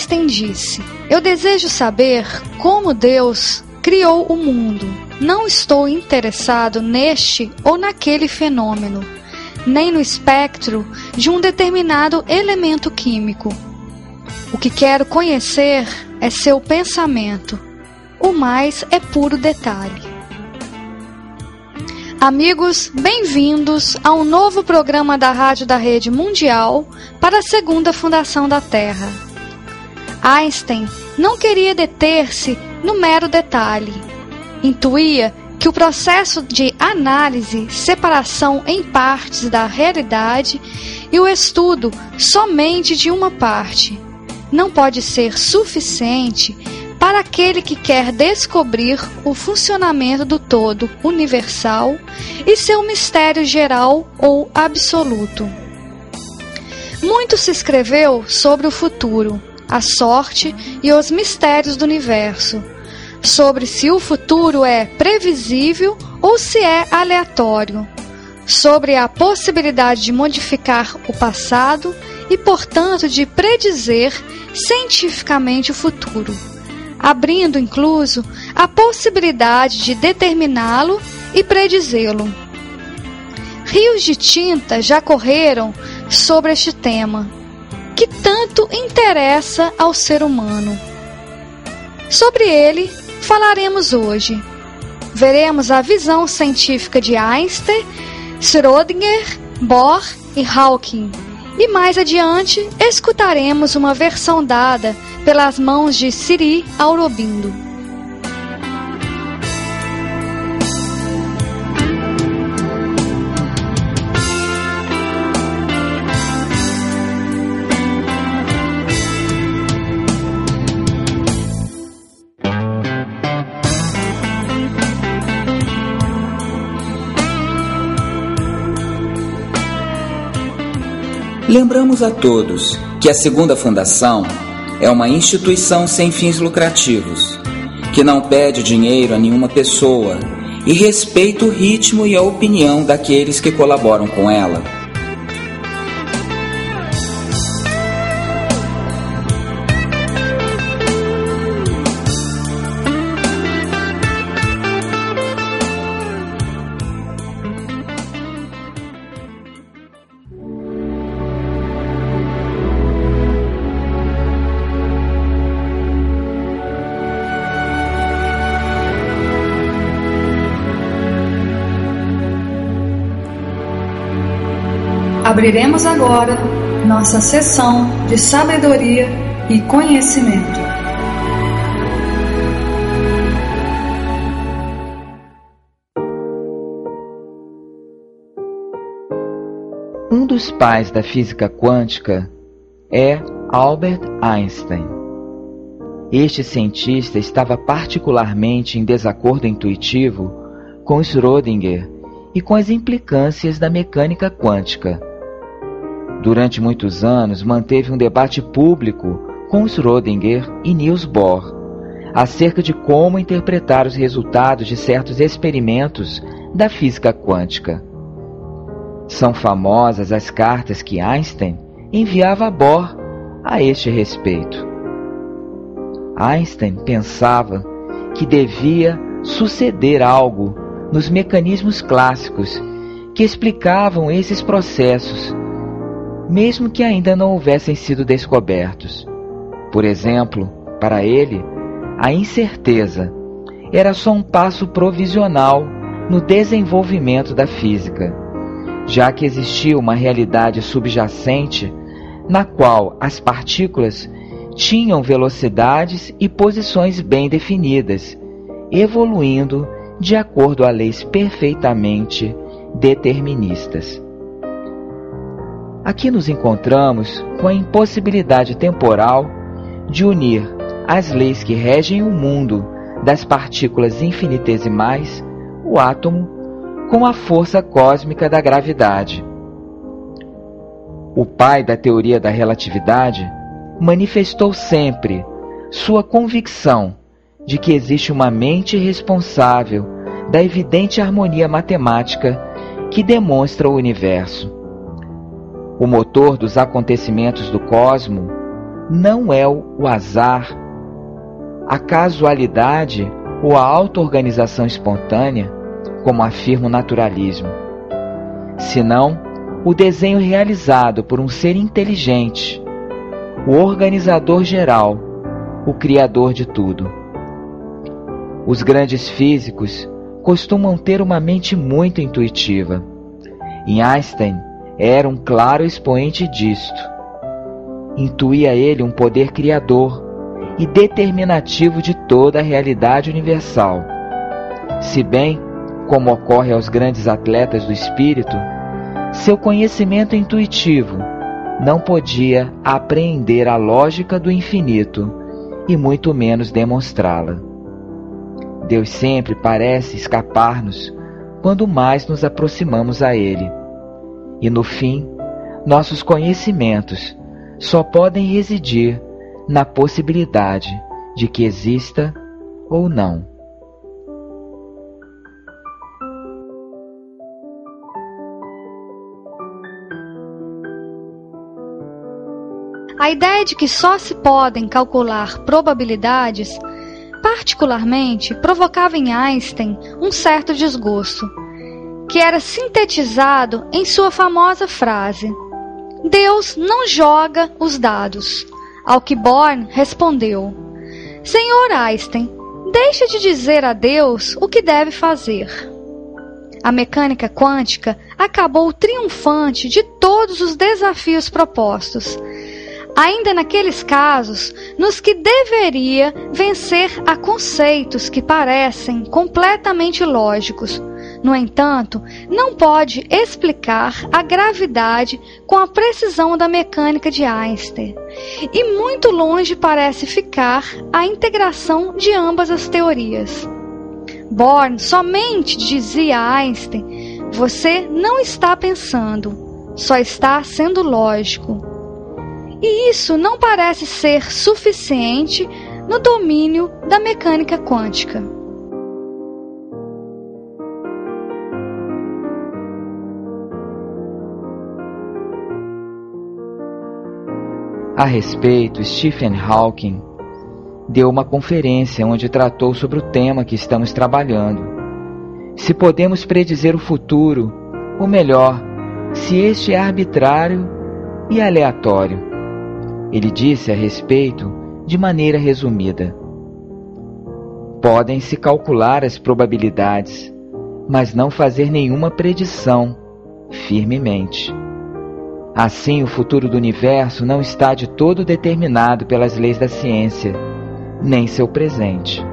Einstein disse: Eu desejo saber como Deus criou o mundo. Não estou interessado neste ou naquele fenômeno, nem no espectro de um determinado elemento químico. O que quero conhecer é seu pensamento. O mais é puro detalhe. Amigos, bem-vindos a um novo programa da Rádio da Rede Mundial para a Segunda Fundação da Terra. Einstein não queria deter-se no mero detalhe. Intuía que o processo de análise, separação em partes da realidade e o estudo somente de uma parte não pode ser suficiente para aquele que quer descobrir o funcionamento do todo universal e seu mistério geral ou absoluto. Muito se escreveu sobre o futuro, a sorte e os mistérios do universo, sobre se o futuro é previsível ou se é aleatório, sobre a possibilidade de modificar o passado e, portanto, de predizer cientificamente o futuro, abrindo incluso a possibilidade de determiná-lo e predizê-lo. Rios de tinta já correram sobre este tema que tanto interessa ao ser humano. Sobre ele falaremos hoje. Veremos a visão científica de Einstein, Schrödinger, Bohr e Hawking. E mais adiante escutaremos uma versão dada pelas mãos de Siri Aurobindo. Lembramos a todos que a Segunda Fundação é uma instituição sem fins lucrativos, que não pede dinheiro a nenhuma pessoa e respeita o ritmo e a opinião daqueles que colaboram com ela. Abriremos agora nossa sessão de sabedoria e conhecimento. Um dos pais da física quântica é Albert Einstein. Este cientista estava particularmente em desacordo intuitivo com Schrödinger e com as implicâncias da mecânica quântica Durante muitos anos, manteve um debate público com Schrödinger e Niels Bohr acerca de como interpretar os resultados de certos experimentos da física quântica. São famosas as cartas que Einstein enviava a Bohr a este respeito. Einstein pensava que devia suceder algo nos mecanismos clássicos que explicavam esses processos mesmo que ainda não houvessem sido descobertos. Por exemplo, para ele, a incerteza era só um passo provisional no desenvolvimento da física, já que existia uma realidade subjacente na qual as partículas tinham velocidades e posições bem definidas, evoluindo de acordo a leis perfeitamente deterministas. Aqui nos encontramos com a impossibilidade temporal de unir as leis que regem o mundo das partículas infinitesimais, o átomo, com a força cósmica da gravidade. O pai da teoria da relatividade manifestou sempre sua convicção de que existe uma mente responsável da evidente harmonia matemática que demonstra o universo. O motor dos acontecimentos do cosmo não é o azar, a casualidade ou a auto-organização espontânea, como afirma o naturalismo, senão o desenho realizado por um ser inteligente, o organizador geral, o criador de tudo. Os grandes físicos costumam ter uma mente muito intuitiva. Em Einstein, era um claro expoente disto. Intuía ele um poder criador e determinativo de toda a realidade universal. Se bem, como ocorre aos grandes atletas do espírito, seu conhecimento intuitivo não podia apreender a lógica do infinito e muito menos demonstrá-la. Deus sempre parece escapar-nos quando mais nos aproximamos a Ele e no fim, nossos conhecimentos só podem residir na possibilidade de que exista ou não. A ideia de que só se podem calcular probabilidades, particularmente, provocava em Einstein um certo desgosto que era sintetizado em sua famosa frase: Deus não joga os dados. Ao que Born respondeu: Senhor Einstein, deixe de dizer a Deus o que deve fazer. A mecânica quântica acabou triunfante de todos os desafios propostos, ainda naqueles casos nos que deveria vencer a conceitos que parecem completamente lógicos, no entanto, não pode explicar a gravidade com a precisão da mecânica de Einstein. E muito longe parece ficar a integração de ambas as teorias. Born somente dizia a Einstein: Você não está pensando, só está sendo lógico. E isso não parece ser suficiente no domínio da mecânica quântica. A respeito, Stephen Hawking deu uma conferência onde tratou sobre o tema que estamos trabalhando. Se podemos predizer o futuro, ou melhor, se este é arbitrário e aleatório. Ele disse a respeito de maneira resumida: Podem-se calcular as probabilidades, mas não fazer nenhuma predição firmemente. Assim, o futuro do universo não está de todo determinado pelas leis da ciência, nem seu presente.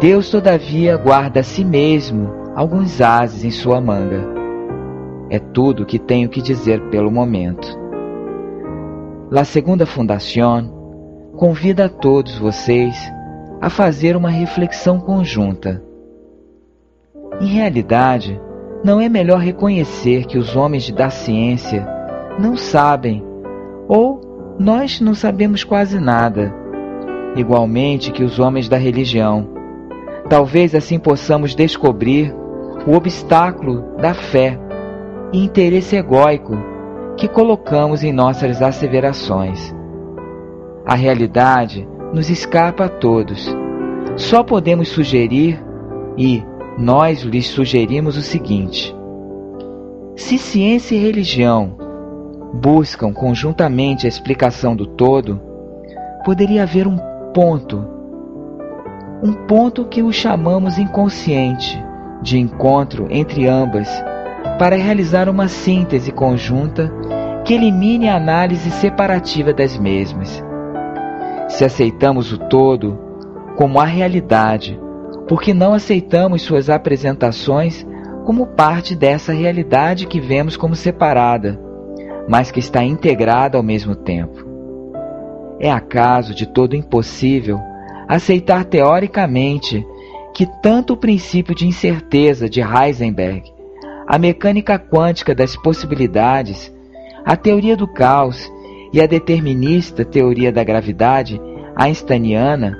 Deus, todavia, guarda a si mesmo alguns ases em sua manga. É tudo o que tenho que dizer pelo momento. La Segunda Fundación convida a todos vocês a fazer uma reflexão conjunta. Em realidade, não é melhor reconhecer que os homens da ciência não sabem, ou nós não sabemos quase nada, igualmente que os homens da religião. Talvez assim possamos descobrir o obstáculo da fé e interesse egóico que colocamos em nossas asseverações. A realidade nos escapa a todos. Só podemos sugerir, e nós lhes sugerimos o seguinte: se ciência e religião buscam conjuntamente a explicação do todo, poderia haver um ponto, um ponto que o chamamos inconsciente, de encontro entre ambas, para realizar uma síntese conjunta que elimine a análise separativa das mesmas. Se aceitamos o todo como a realidade, porque não aceitamos suas apresentações como parte dessa realidade que vemos como separada mas que está integrada ao mesmo tempo. É acaso de todo impossível aceitar teoricamente que tanto o princípio de incerteza de Heisenberg, a mecânica quântica das possibilidades, a teoria do caos e a determinista teoria da gravidade einsteiniana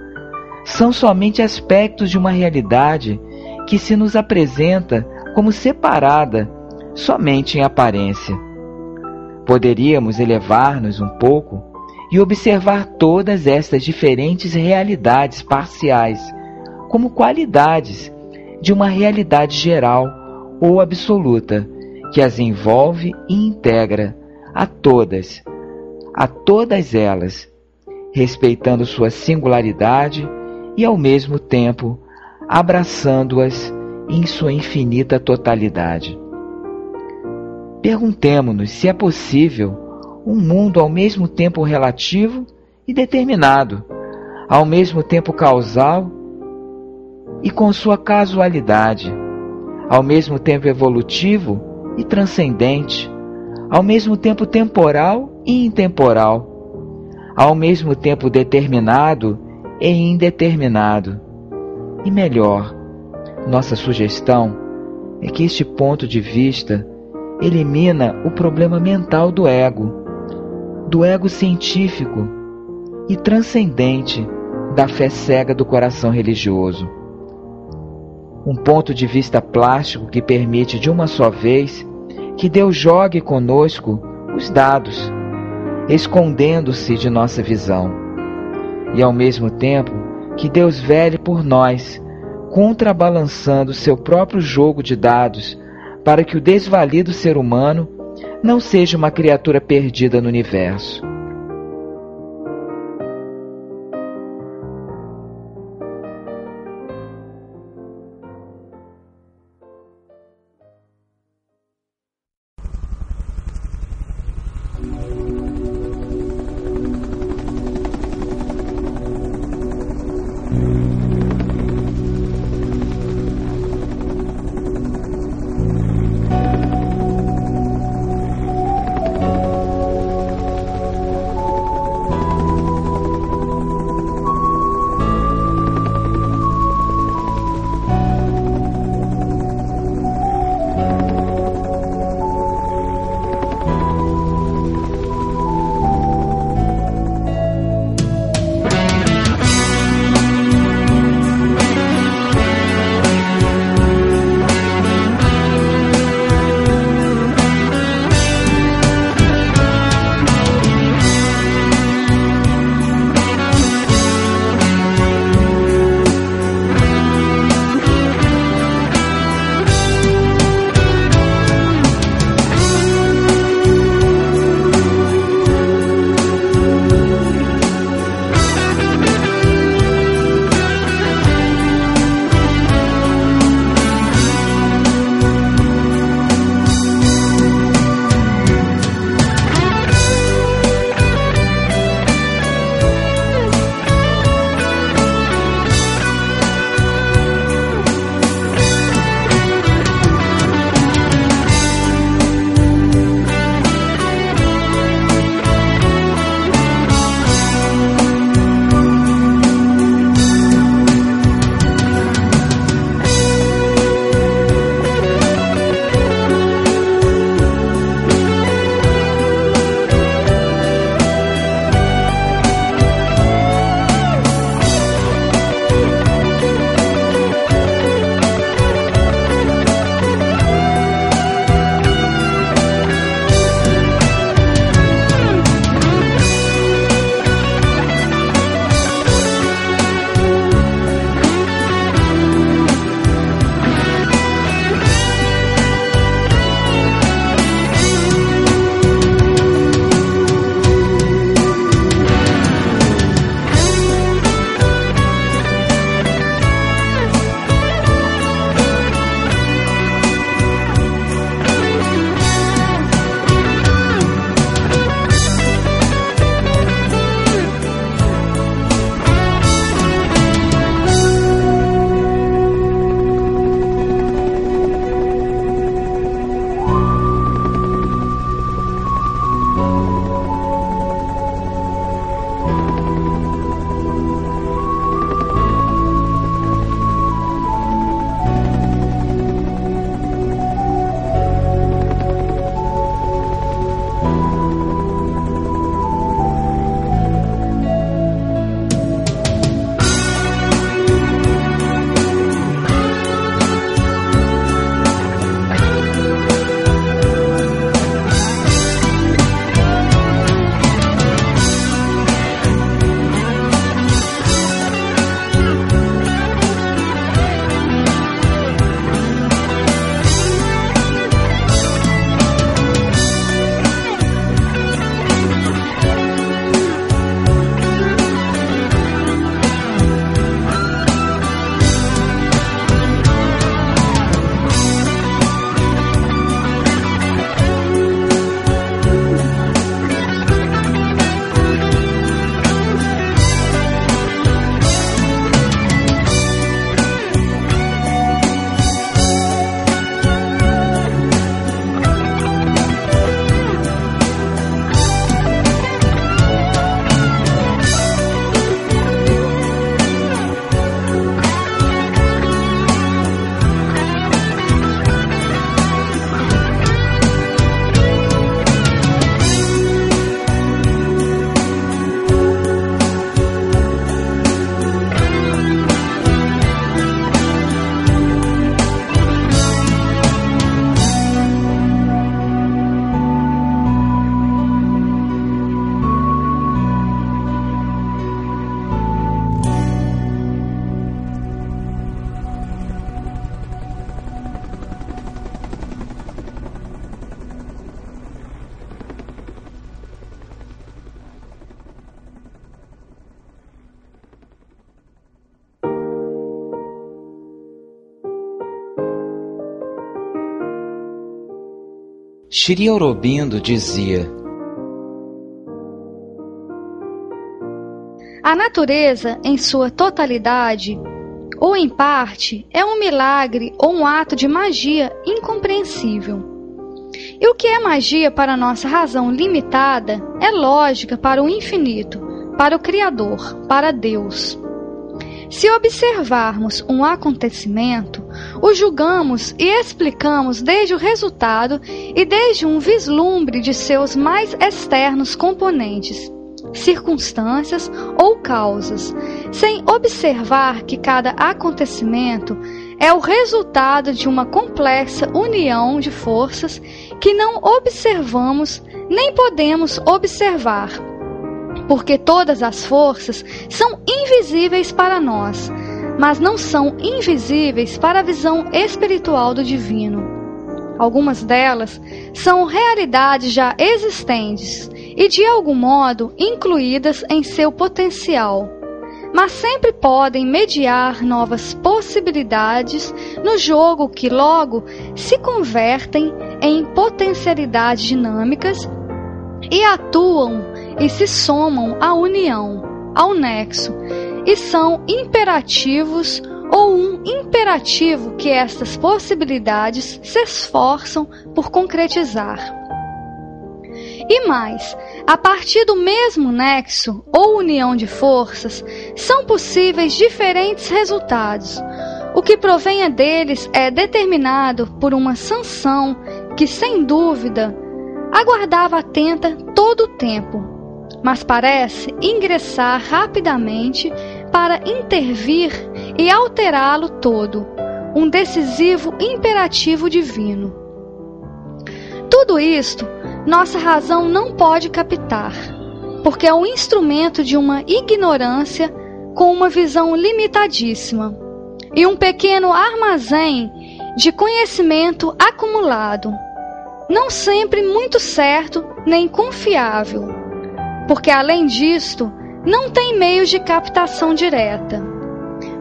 são somente aspectos de uma realidade que se nos apresenta como separada somente em aparência. Poderíamos elevar-nos um pouco e observar todas estas diferentes realidades parciais como qualidades de uma realidade geral ou absoluta que as envolve e integra a todas, a todas elas, respeitando sua singularidade e ao mesmo tempo abraçando-as em sua infinita totalidade. Perguntemo-nos se é possível um mundo ao mesmo tempo relativo e determinado, ao mesmo tempo causal e com sua casualidade, ao mesmo tempo evolutivo e transcendente, ao mesmo tempo temporal e intemporal, ao mesmo tempo determinado e indeterminado. E melhor, nossa sugestão é que este ponto de vista elimina o problema mental do ego, do ego científico e transcendente da fé cega do coração religioso. Um ponto de vista plástico que permite de uma só vez que Deus jogue conosco os dados, escondendo-se de nossa visão, e ao mesmo tempo que Deus vele por nós, contrabalançando seu próprio jogo de dados para que o desvalido ser humano não seja uma criatura perdida no universo. Shri Aurobindo dizia: A natureza, em sua totalidade, ou em parte, é um milagre ou um ato de magia incompreensível. E o que é magia para nossa razão limitada é lógica para o infinito, para o Criador, para Deus. Se observarmos um acontecimento, o julgamos e explicamos desde o resultado e desde um vislumbre de seus mais externos componentes, circunstâncias ou causas, sem observar que cada acontecimento é o resultado de uma complexa união de forças que não observamos nem podemos observar porque todas as forças são invisíveis para nós, mas não são invisíveis para a visão espiritual do divino. Algumas delas são realidades já existentes e de algum modo incluídas em seu potencial, mas sempre podem mediar novas possibilidades no jogo que logo se convertem em potencialidades dinâmicas e atuam e se somam à união, ao nexo, e são imperativos ou um imperativo que estas possibilidades se esforçam por concretizar. E mais, a partir do mesmo nexo ou união de forças, são possíveis diferentes resultados. O que provenha deles é determinado por uma sanção que, sem dúvida, aguardava atenta todo o tempo, mas parece ingressar rapidamente para intervir e alterá-lo todo, um decisivo imperativo divino. Tudo isto nossa razão não pode captar, porque é um instrumento de uma ignorância com uma visão limitadíssima e um pequeno armazém de conhecimento acumulado, não sempre muito certo nem confiável, porque além disto, não tem meios de captação direta.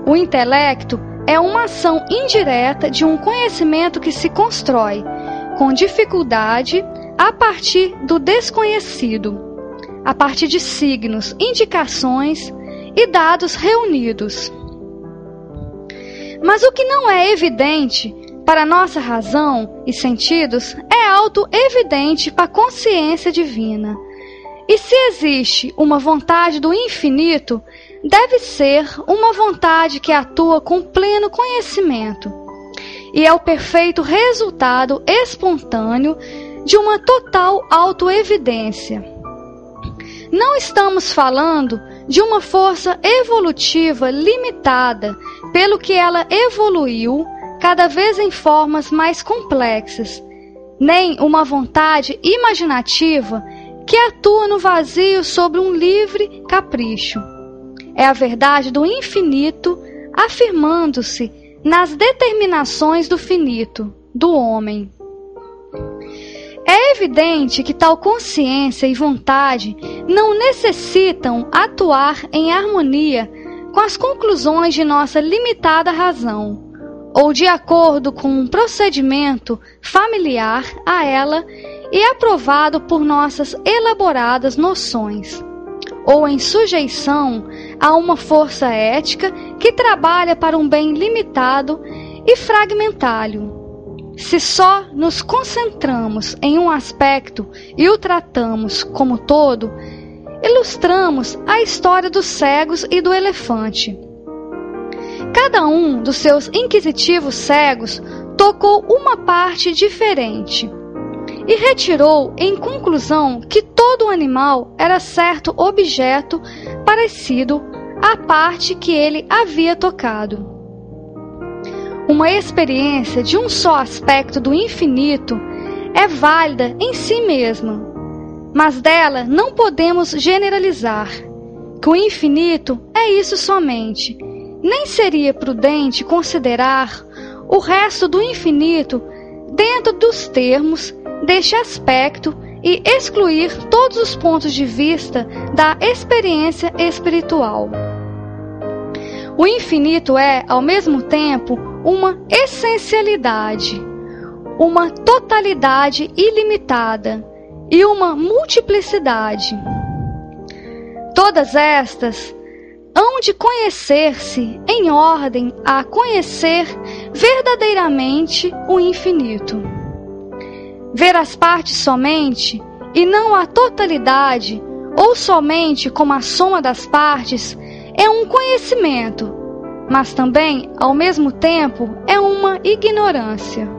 O intelecto é uma ação indireta de um conhecimento que se constrói com dificuldade a partir do desconhecido, a partir de signos, indicações e dados reunidos. Mas o que não é evidente para nossa razão e sentidos é auto-evidente para a consciência divina. E se existe uma vontade do infinito, deve ser uma vontade que atua com pleno conhecimento. E é o perfeito resultado espontâneo de uma total autoevidência. Não estamos falando de uma força evolutiva limitada pelo que ela evoluiu cada vez em formas mais complexas, nem uma vontade imaginativa que atua no vazio sobre um livre capricho. É a verdade do infinito afirmando-se nas determinações do finito, do homem. É evidente que tal consciência e vontade não necessitam atuar em harmonia com as conclusões de nossa limitada razão, ou de acordo com um procedimento familiar a ela e aprovado por nossas elaboradas noções, ou em sujeição a uma força ética que trabalha para um bem limitado e fragmentário se só nos concentramos em um aspecto e o tratamos como todo, ilustramos a história dos cegos e do elefante. Cada um dos seus inquisitivos cegos tocou uma parte diferente e retirou em conclusão que todo animal era certo objeto parecido à parte que ele havia tocado. Uma experiência de um só aspecto do infinito é válida em si mesma, mas dela não podemos generalizar. Que o infinito é isso somente. Nem seria prudente considerar o resto do infinito dentro dos termos deste aspecto e excluir todos os pontos de vista da experiência espiritual. O infinito é, ao mesmo tempo, uma essencialidade, uma totalidade ilimitada e uma multiplicidade. Todas estas hão de conhecer-se em ordem a conhecer verdadeiramente o infinito. Ver as partes somente e não a totalidade, ou somente como a soma das partes, é um conhecimento, mas também, ao mesmo tempo, é uma ignorância.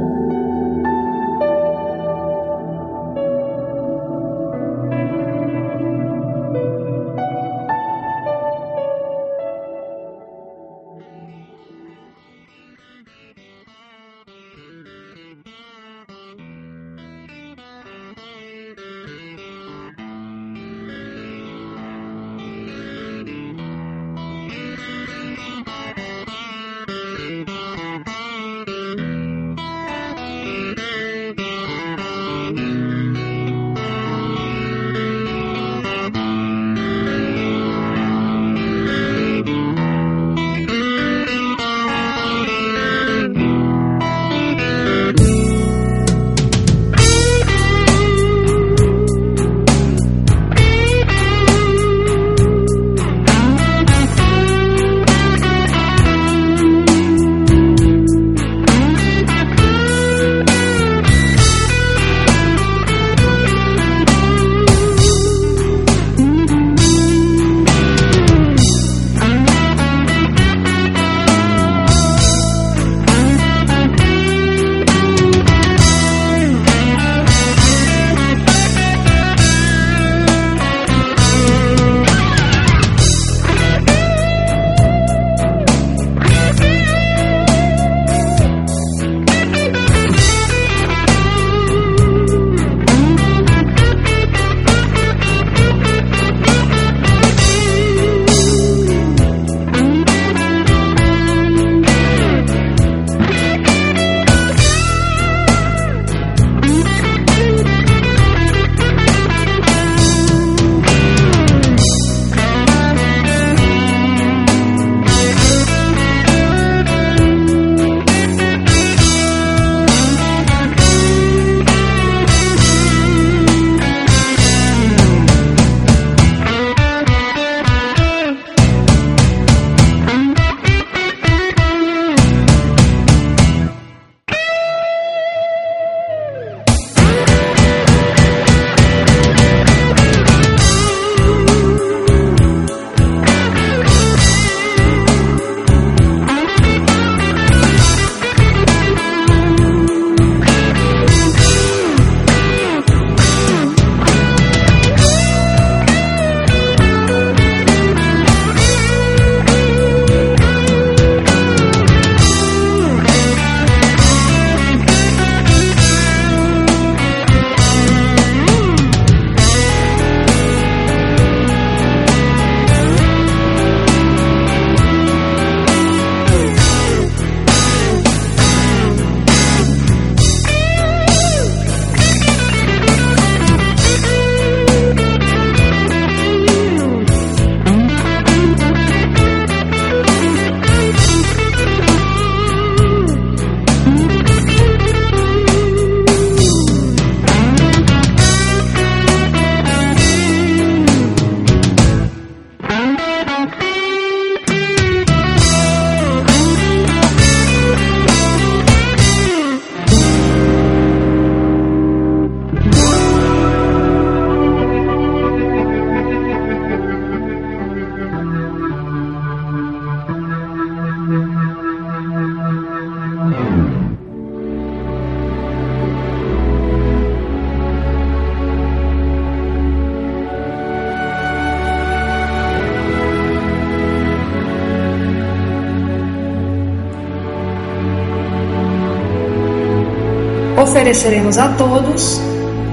ofereceremos a todos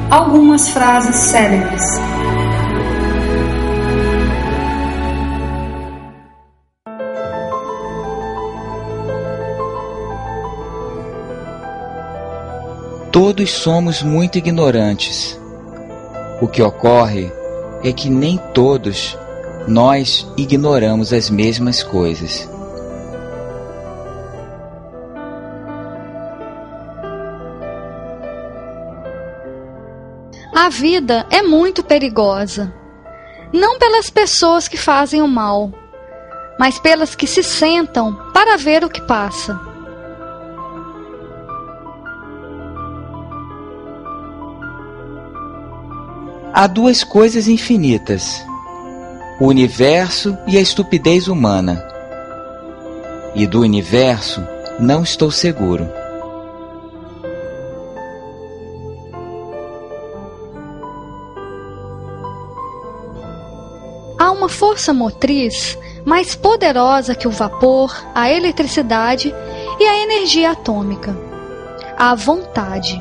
algumas frases célebres. Todos somos muito ignorantes. O que ocorre é que nem todos nós ignoramos as mesmas coisas. A vida é muito perigosa. Não pelas pessoas que fazem o mal, mas pelas que se sentam para ver o que passa. Há duas coisas infinitas: o universo e a estupidez humana. E do universo não estou seguro. Há uma força motriz mais poderosa que o vapor, a eletricidade e a energia atômica: a vontade.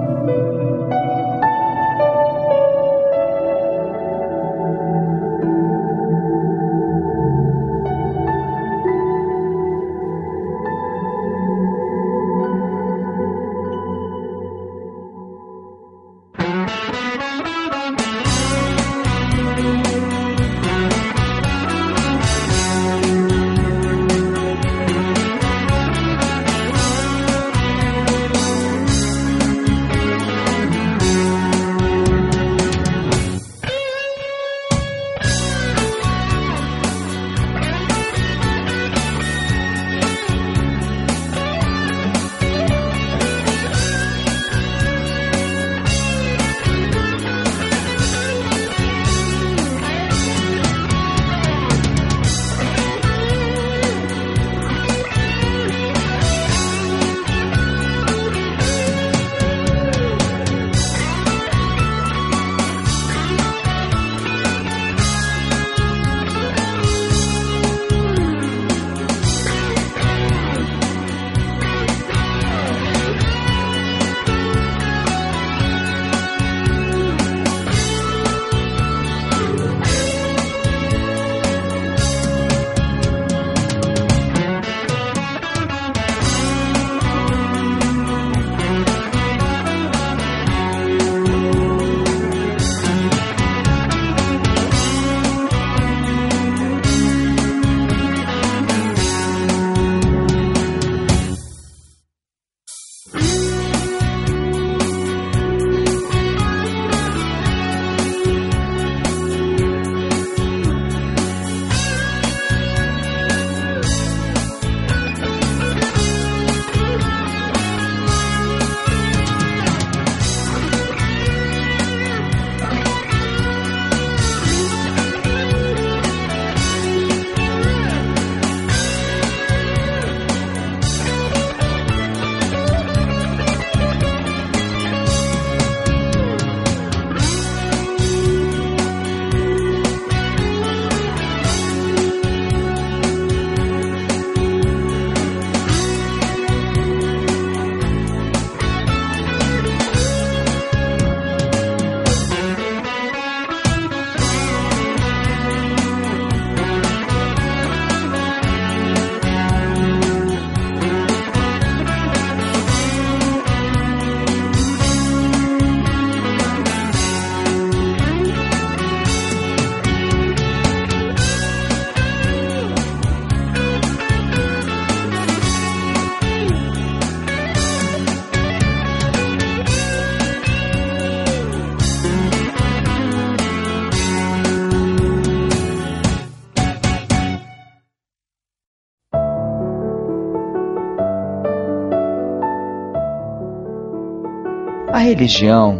A religião,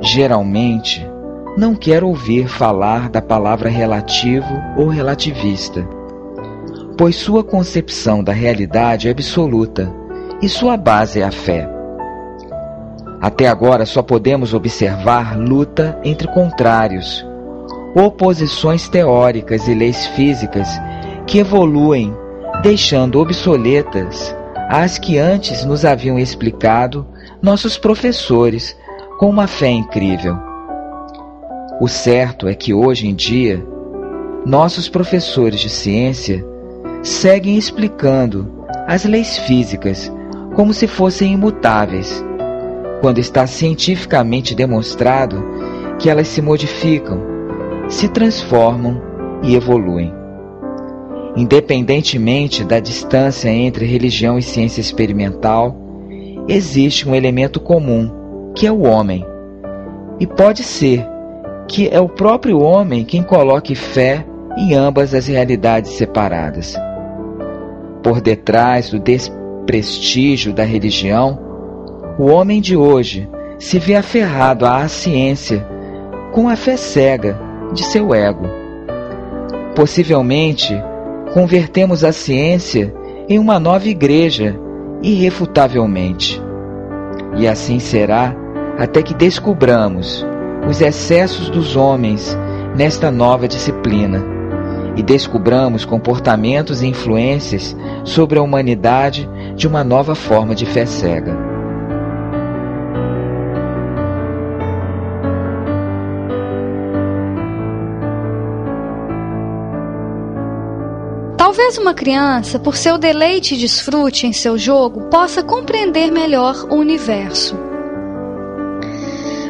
geralmente, não quer ouvir falar da palavra relativo ou relativista, pois sua concepção da realidade é absoluta e sua base é a fé. Até agora só podemos observar luta entre contrários, oposições teóricas e leis físicas que evoluem, deixando obsoletas as que antes nos haviam explicado nossos professores com uma fé incrível. O certo é que hoje em dia, nossos professores de ciência seguem explicando as leis físicas como se fossem imutáveis, quando está cientificamente demonstrado que elas se modificam, se transformam e evoluem. Independentemente da distância entre religião e ciência experimental, existe um elemento comum, que é o homem. E pode ser que é o próprio homem quem coloque fé em ambas as realidades separadas. Por detrás do desprestígio da religião, o homem de hoje se vê aferrado à ciência com a fé cega de seu ego. Possivelmente, convertemos a ciência em uma nova igreja, irrefutavelmente. E assim será até que descubramos os excessos dos homens nesta nova disciplina e descubramos comportamentos e influências sobre a humanidade de uma nova forma de fé cega. Talvez uma criança, por seu deleite e desfrute em seu jogo, possa compreender melhor o universo.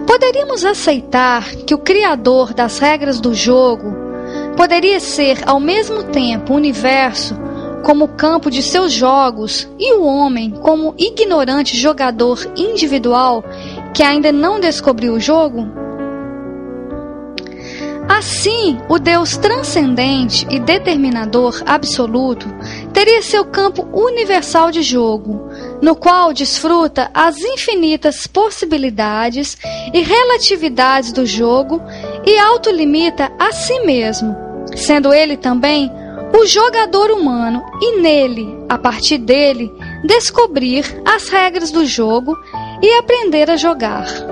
Poderíamos aceitar que o criador das regras do jogo poderia ser ao mesmo tempo o universo como campo de seus jogos e o homem como ignorante jogador individual que ainda não descobriu o jogo? Assim, o Deus transcendente e determinador absoluto teria seu campo universal de jogo, no qual desfruta as infinitas possibilidades e relatividades do jogo e autolimita a si mesmo, sendo ele também o jogador humano e nele, a partir dele, descobrir as regras do jogo e aprender a jogar.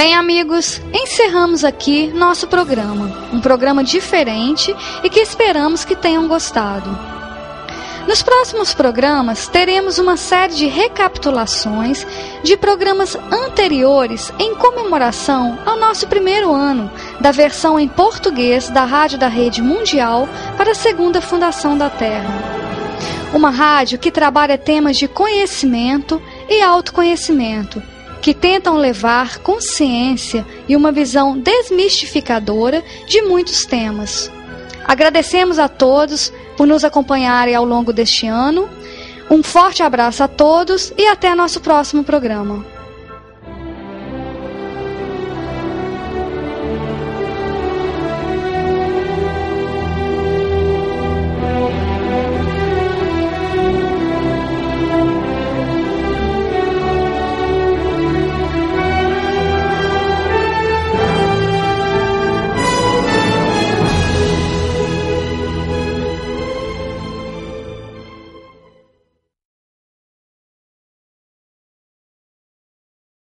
Bem, amigos, encerramos aqui nosso programa. Um programa diferente e que esperamos que tenham gostado. Nos próximos programas, teremos uma série de recapitulações de programas anteriores em comemoração ao nosso primeiro ano da versão em português da Rádio da Rede Mundial para a segunda fundação da Terra. Uma rádio que trabalha temas de conhecimento e autoconhecimento que tentam levar consciência e uma visão desmistificadora de muitos temas. Agradecemos a todos por nos acompanharem ao longo deste ano. Um forte abraço a todos e até nosso próximo programa.